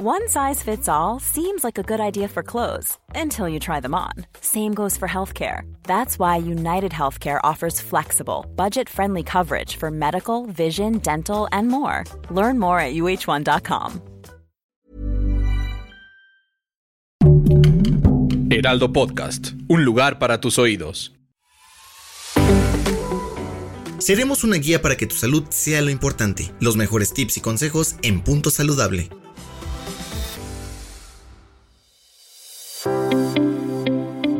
One size fits all seems like a good idea for clothes until you try them on. Same goes for healthcare. That's why United Healthcare offers flexible, budget friendly coverage for medical, vision, dental, and more. Learn more at uh1.com. Heraldo Podcast, un lugar para tus oídos. Seremos una guía para que tu salud sea lo importante. Los mejores tips y consejos en punto saludable.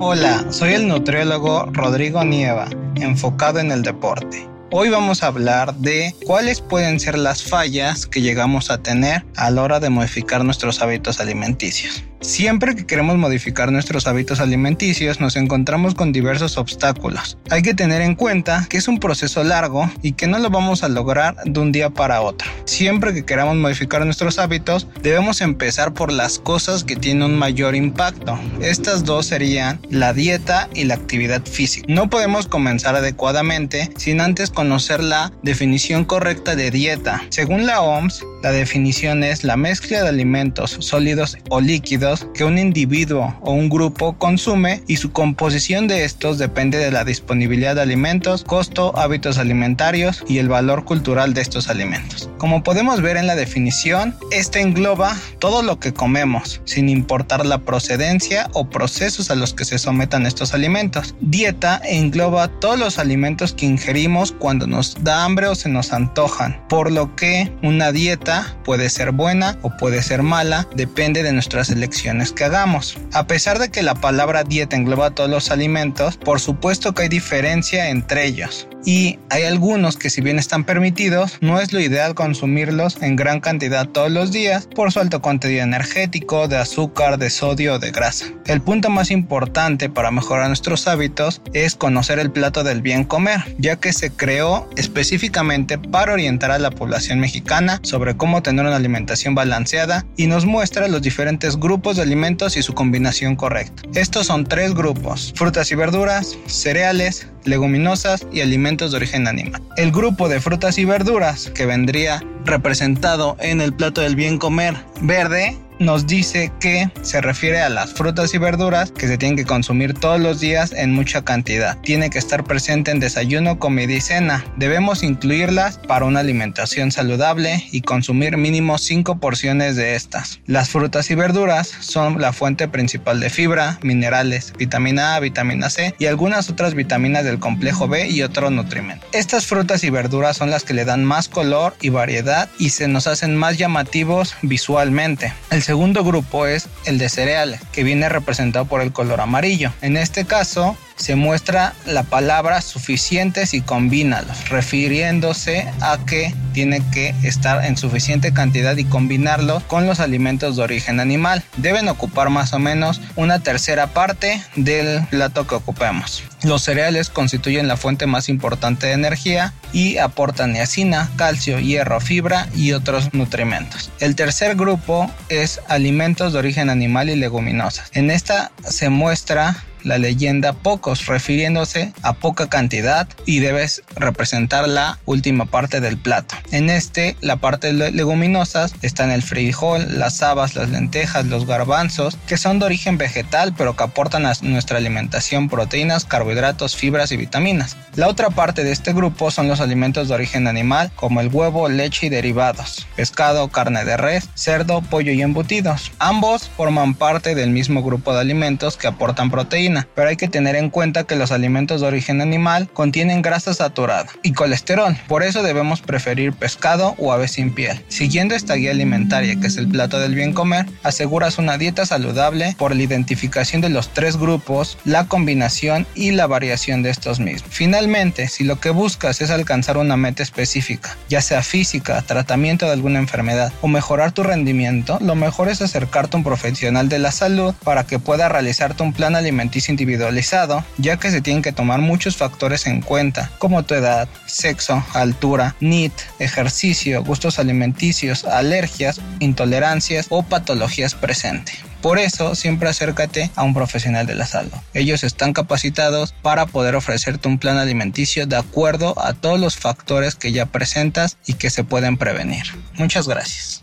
Hola, soy el nutriólogo Rodrigo Nieva, enfocado en el deporte. Hoy vamos a hablar de cuáles pueden ser las fallas que llegamos a tener a la hora de modificar nuestros hábitos alimenticios. Siempre que queremos modificar nuestros hábitos alimenticios nos encontramos con diversos obstáculos. Hay que tener en cuenta que es un proceso largo y que no lo vamos a lograr de un día para otro. Siempre que queramos modificar nuestros hábitos debemos empezar por las cosas que tienen un mayor impacto. Estas dos serían la dieta y la actividad física. No podemos comenzar adecuadamente sin antes conocer la definición correcta de dieta. Según la OMS, la definición es la mezcla de alimentos sólidos o líquidos que un individuo o un grupo consume y su composición de estos depende de la disponibilidad de alimentos, costo, hábitos alimentarios y el valor cultural de estos alimentos. Como podemos ver en la definición, esta engloba todo lo que comemos, sin importar la procedencia o procesos a los que se sometan estos alimentos. Dieta engloba todos los alimentos que ingerimos cuando nos da hambre o se nos antojan, por lo que una dieta puede ser buena o puede ser mala, depende de nuestras elecciones que hagamos. A pesar de que la palabra dieta engloba todos los alimentos, por supuesto que hay diferencia entre ellos y hay algunos que si bien están permitidos, no es lo ideal consumirlos en gran cantidad todos los días por su alto contenido energético, de azúcar, de sodio o de grasa. El punto más importante para mejorar nuestros hábitos es conocer el plato del bien comer, ya que se creó específicamente para orientar a la población mexicana sobre cómo tener una alimentación balanceada y nos muestra los diferentes grupos de alimentos y su combinación correcta. Estos son tres grupos, frutas y verduras, cereales, leguminosas y alimentos de origen animal. El grupo de frutas y verduras que vendría representado en el plato del bien comer verde nos dice que se refiere a las frutas y verduras que se tienen que consumir todos los días en mucha cantidad. Tiene que estar presente en desayuno, comida y cena. Debemos incluirlas para una alimentación saludable y consumir mínimo 5 porciones de estas. Las frutas y verduras son la fuente principal de fibra, minerales, vitamina A, vitamina C y algunas otras vitaminas del complejo B y otros nutrimentos. Estas frutas y verduras son las que le dan más color y variedad y se nos hacen más llamativos visualmente. El segundo grupo es el de cereales, que viene representado por el color amarillo. En este caso, se muestra la palabra suficientes y combínalos, refiriéndose a que tiene que estar en suficiente cantidad y combinarlo con los alimentos de origen animal. Deben ocupar más o menos una tercera parte del plato que ocupemos. Los cereales constituyen la fuente más importante de energía y aportan niacina, calcio, hierro, fibra y otros nutrimentos. El tercer grupo es alimentos de origen animal y leguminosas. En esta se muestra la leyenda pocos, refiriéndose a poca cantidad y debes representar la última parte del plato. En este, la parte de leguminosas está en el frijol, las habas, las lentejas, los garbanzos, que son de origen vegetal pero que aportan a nuestra alimentación proteínas, carbohidratos, fibras y vitaminas. La otra parte de este grupo son los alimentos de origen animal como el huevo, leche y derivados, pescado, carne de res, cerdo, pollo y embutidos. Ambos forman parte del mismo grupo de alimentos que aportan proteínas pero hay que tener en cuenta que los alimentos de origen animal contienen grasa saturada y colesterol, por eso debemos preferir pescado o aves sin piel. Siguiendo esta guía alimentaria que es el plato del bien comer, aseguras una dieta saludable por la identificación de los tres grupos, la combinación y la variación de estos mismos. Finalmente, si lo que buscas es alcanzar una meta específica, ya sea física, tratamiento de alguna enfermedad o mejorar tu rendimiento, lo mejor es acercarte a un profesional de la salud para que pueda realizarte un plan alimenticio individualizado, ya que se tienen que tomar muchos factores en cuenta, como tu edad, sexo, altura, NIT, ejercicio, gustos alimenticios, alergias, intolerancias o patologías presentes. Por eso, siempre acércate a un profesional de la salud. Ellos están capacitados para poder ofrecerte un plan alimenticio de acuerdo a todos los factores que ya presentas y que se pueden prevenir. Muchas gracias.